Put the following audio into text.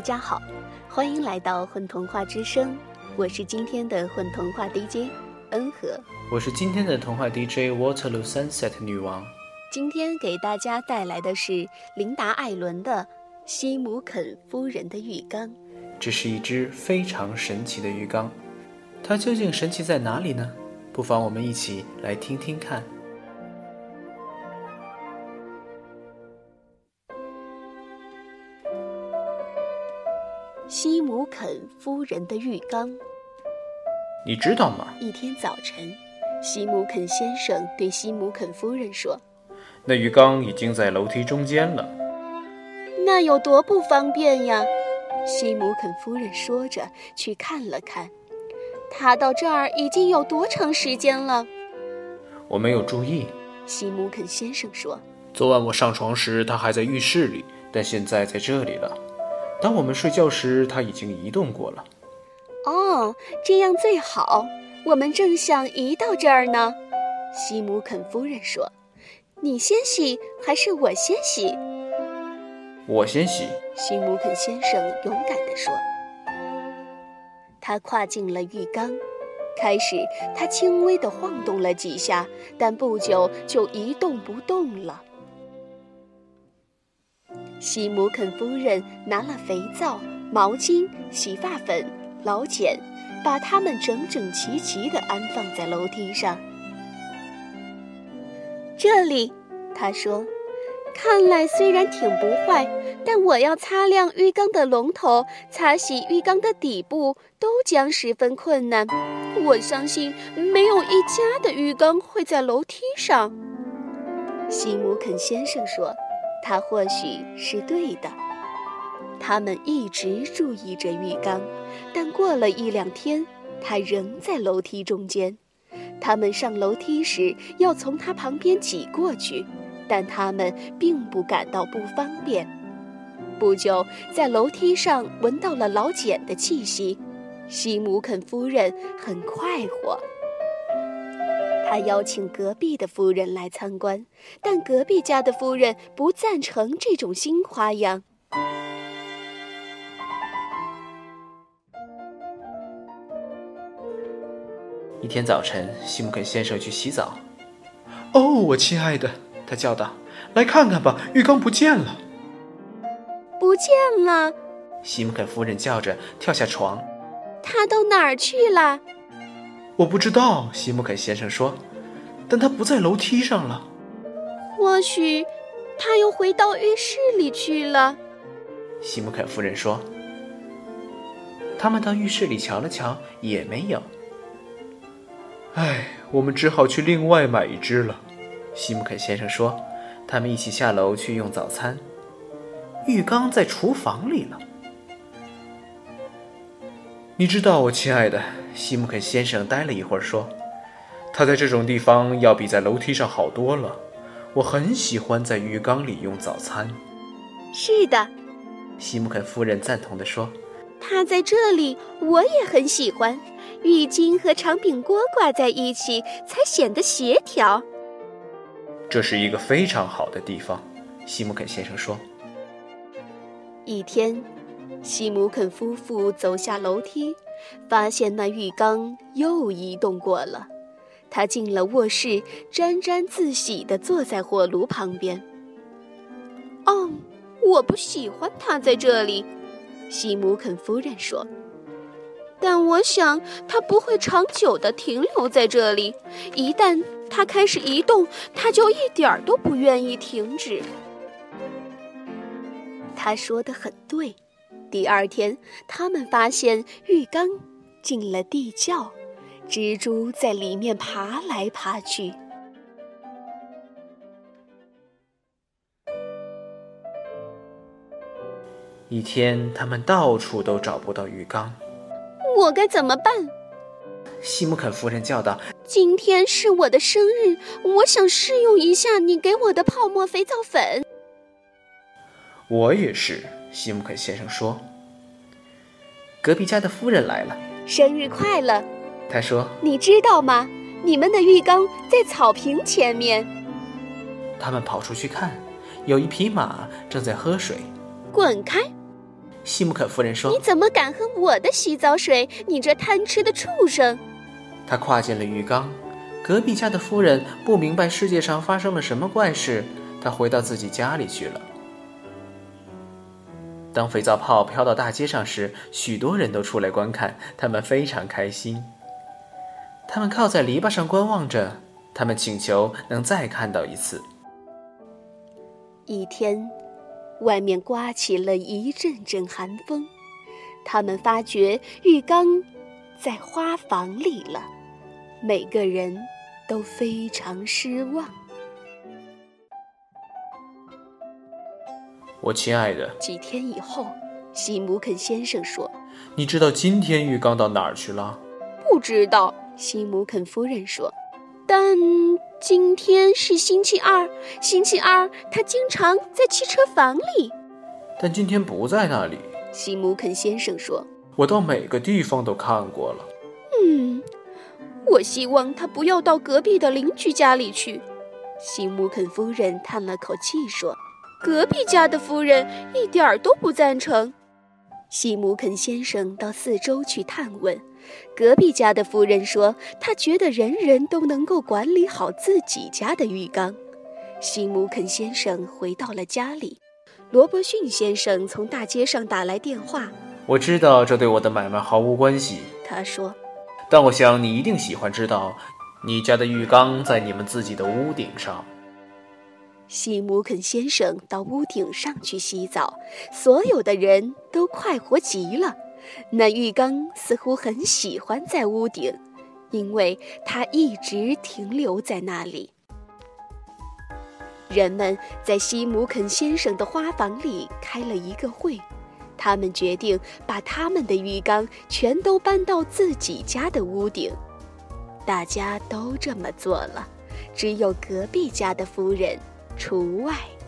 大家好，欢迎来到混童话之声，我是今天的混童话 DJ 恩和，我是今天的童话 DJ Waterloo Sunset 女王。今天给大家带来的是琳达·艾伦的《西姆肯夫人的浴缸》。这是一只非常神奇的浴缸，它究竟神奇在哪里呢？不妨我们一起来听听看。肯夫人的浴缸，你知道吗？一天早晨，西姆肯先生对西姆肯夫人说。那浴缸已经在楼梯中间了，那有多不方便呀！西姆肯夫人说着，去看了看。他到这儿已经有多长时间了？我没有注意。西姆肯先生说：“昨晚我上床时，他还在浴室里，但现在在这里了。当我们睡觉时，它已经移动过了。”哦，这样最好。我们正想移到这儿呢。西姆肯夫人说。你先洗还是我先洗？我先洗。西姆肯先生勇敢地说。他跨进了浴缸，开始他轻微地晃动了几下，但不久就一动不动了。西姆肯夫人拿了肥皂、毛巾、洗发粉、老茧，把它们整整齐齐地安放在楼梯上。这里，他说：“看来虽然挺不坏，但我要擦亮浴缸的龙头、擦洗浴缸的底部，都将十分困难。我相信没有一家的浴缸会在楼梯上。”西姆肯先生说：“他或许是对的。”他们一直注意着浴缸，但过了一两天，它仍在楼梯中间。他们上楼梯时要从他旁边挤过去，但他们并不感到不方便。不久，在楼梯上闻到了老茧的气息，西姆肯夫人很快活。他邀请隔壁的夫人来参观，但隔壁家的夫人不赞成这种新花样。一天早晨，西姆肯先生去洗澡。哦，我亲爱的，他叫道：“来看看吧，浴缸不见了。”不见了！西姆肯夫人叫着，跳下床。他到哪儿去了？我不知道。西姆肯先生说：“但他不在楼梯上了。”或许他又回到浴室里去了。西姆肯夫人说：“他们到浴室里瞧了瞧，也没有。”唉，我们只好去另外买一只了。”西姆肯先生说。他们一起下楼去用早餐。浴缸在厨房里了。你知道，我亲爱的，西姆肯先生待了一会儿说：“他在这种地方要比在楼梯上好多了。我很喜欢在浴缸里用早餐。”是的，西姆肯夫人赞同地说：“他在这里，我也很喜欢。”浴巾和长柄锅挂在一起，才显得协调。这是一个非常好的地方，西姆肯先生说。一天，西姆肯夫妇走下楼梯，发现那浴缸又移动过了。他进了卧室，沾沾自喜地坐在火炉旁边。哦，我不喜欢它在这里，西姆肯夫人说。但我想，它不会长久地停留在这里。一旦它开始移动，它就一点儿都不愿意停止。他说的很对。第二天，他们发现浴缸进了地窖，蜘蛛在里面爬来爬去。一天，他们到处都找不到浴缸。我该怎么办？西姆肯夫人叫道：“今天是我的生日，我想试用一下你给我的泡沫肥皂粉。”我也是，西姆肯先生说。隔壁家的夫人来了，生日快乐！他说：“你知道吗？你们的浴缸在草坪前面。”他们跑出去看，有一匹马正在喝水。滚开！西姆肯夫人说：“你怎么敢喝我的洗澡水？你这贪吃的畜生！”他跨进了浴缸。隔壁家的夫人不明白世界上发生了什么怪事，她回到自己家里去了。当肥皂泡飘到大街上时，许多人都出来观看，他们非常开心。他们靠在篱笆上观望着，他们请求能再看到一次。一天，外面刮起了一阵阵寒风，他们发觉浴缸在花房里了。每个人都非常失望。我亲爱的，几天以后，西姆肯先生说：“你知道今天浴缸到哪儿去了？”“不知道。”西姆肯夫人说。“但今天是星期二，星期二他经常在汽车房里。”“但今天不在那里。”西姆肯先生说。“我到每个地方都看过了。”“嗯。”我希望他不要到隔壁的邻居家里去，西姆肯夫人叹了口气说：“隔壁家的夫人一点儿都不赞成。”西姆肯先生到四周去探问，隔壁家的夫人说：“他觉得人人都能够管理好自己家的浴缸。”西姆肯先生回到了家里，罗伯逊先生从大街上打来电话：“我知道这对我的买卖毫无关系。”他说。但我想你一定喜欢知道，你家的浴缸在你们自己的屋顶上。西姆肯先生到屋顶上去洗澡，所有的人都快活极了。那浴缸似乎很喜欢在屋顶，因为它一直停留在那里。人们在西姆肯先生的花房里开了一个会。他们决定把他们的浴缸全都搬到自己家的屋顶，大家都这么做了，只有隔壁家的夫人除外。